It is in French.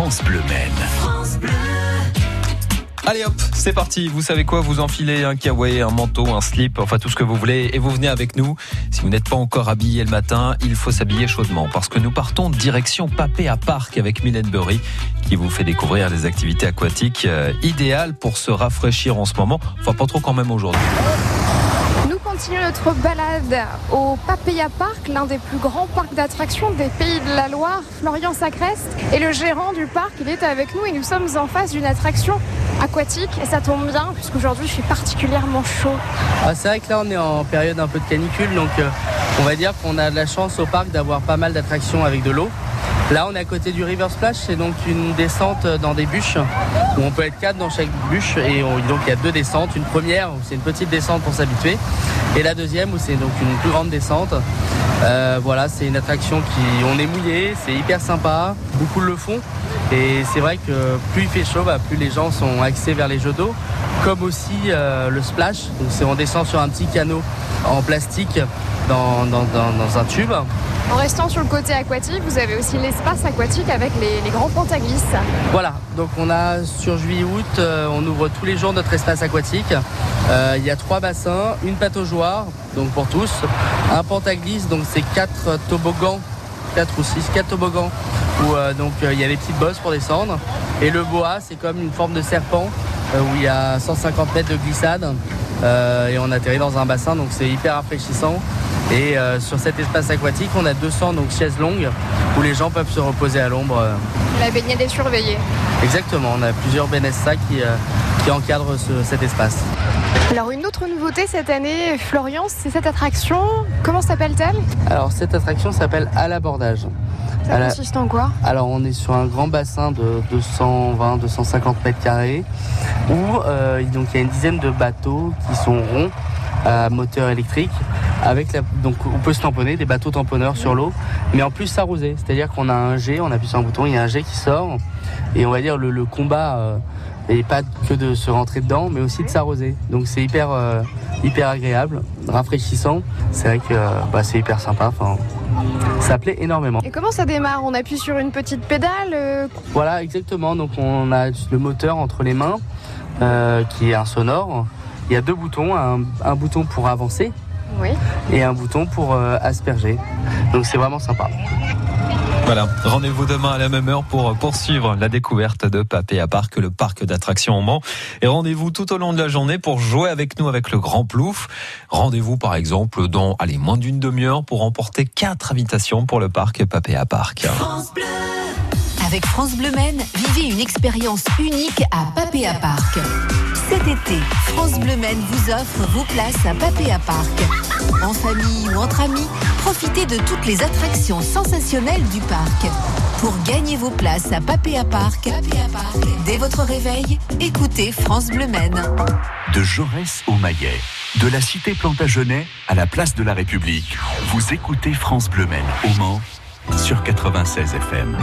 France Bleu Maine. Allez hop, c'est parti. Vous savez quoi Vous enfilez un kawaii, un manteau, un slip, enfin tout ce que vous voulez, et vous venez avec nous. Si vous n'êtes pas encore habillé le matin, il faut s'habiller chaudement parce que nous partons direction Papé à Parc avec Mylène Burry qui vous fait découvrir des activités aquatiques euh, idéales pour se rafraîchir en ce moment. Enfin pas trop quand même aujourd'hui. Nous continuons notre balade au Papaya Park, l'un des plus grands parcs d'attractions des pays de la Loire, Florian Sacrest. Et le gérant du parc, il est avec nous et nous sommes en face d'une attraction aquatique. Et ça tombe bien, puisqu'aujourd'hui je suis particulièrement chaud. Ah, c'est vrai que là on est en période un peu de canicule, donc euh, on va dire qu'on a de la chance au parc d'avoir pas mal d'attractions avec de l'eau. Là on est à côté du River Splash, c'est donc une descente dans des bûches, où on peut être quatre dans chaque bûche, et on- donc il y a deux descentes. Une première où c'est une petite descente pour s'habituer, et la deuxième où c'est donc une plus grande descente. Euh, voilà, c'est une attraction qui, on est mouillé, c'est hyper sympa, beaucoup le font. Et c'est vrai que plus il fait chaud, bah, plus les gens sont axés vers les jeux d'eau, comme aussi euh, le splash. Donc c'est on descend sur un petit canot en plastique dans un tube. En restant sur le côté aquatique, vous avez aussi l'espace aquatique avec les, grands glisse. Voilà, donc on a sur juillet-août, euh, on ouvre tous les jours notre espace aquatique. Euh, il y a trois bassins, une pataugeoire, donc pour tous, un pantaglisse, donc c'est quatre toboggans, quatre ou six, quatre toboggans, où euh, donc il y a les petites bosses pour descendre. Et le boa, c'est comme une forme de serpent, où il y a 150 mètres de glissade. et on atterrit dans un bassin, donc c'est hyper rafraîchissant. Et euh, sur cet espace aquatique, on a 200 donc, chaises longues où les gens peuvent se reposer à l'ombre. euh, La baignade est surveillée. Exactement, on a plusieurs BNSA qui, euh, qui encadrent ce- cet espace. Alors une autre nouveauté cette année, Florian, c'est cette attraction. Comment s'appelle-t-elle? Alors cette attraction s'appelle à l'abordage. Ça la- consiste en quoi? Alors on est sur un grand bassin de 220-250 mètres carrés où euh, donc, il y a une dizaine de bateaux qui sont ronds à moteur électrique. Avec la, donc on peut se tamponner, des bateaux tamponneurs sur l'eau, mais en plus s'arroser. C'est-à-dire qu'on a un jet, on appuie sur un bouton, il y a un jet qui sort, et on va dire le, le combat euh, et pas que de se rentrer dedans, mais aussi de s'arroser. Donc c'est hyper, euh, hyper agréable, rafraîchissant. C'est vrai que euh, bah, c'est hyper sympa. Enfin, ça plaît énormément. Et comment ça démarre? On appuie sur une petite pédale euh, Voilà, exactement. Donc on a le moteur entre les mains, euh, qui est un sonore. Il y a deux boutons, un, un bouton pour avancer Oui. et un bouton pour euh, asperger. Donc c'est vraiment sympa. Voilà, rendez-vous demain à la même heure pour poursuivre la découverte de Papé à Parc, le parc d'attractions au Mans. Et rendez-vous tout au long de la journée pour jouer avec nous avec le Grand Plouf. Rendez-vous par exemple dans, allez, moins d'une demi-heure pour remporter quatre invitations pour le parc Papé à Parc. Avec France Bleu Maine, vivez une expérience unique à Papéa Parc. Cet été, France Bleu Maine vous offre vos places à Papéa Parc. En famille ou entre amis, profitez de toutes les attractions sensationnelles du parc. Pour gagner vos places à Papéa Parc, dès votre réveil, écoutez France Bleu Maine. De Jaurès au Maillet, de la cité Plantagenet à la place de la République, vous écoutez France Bleu Maine au Mans sur 96 FM.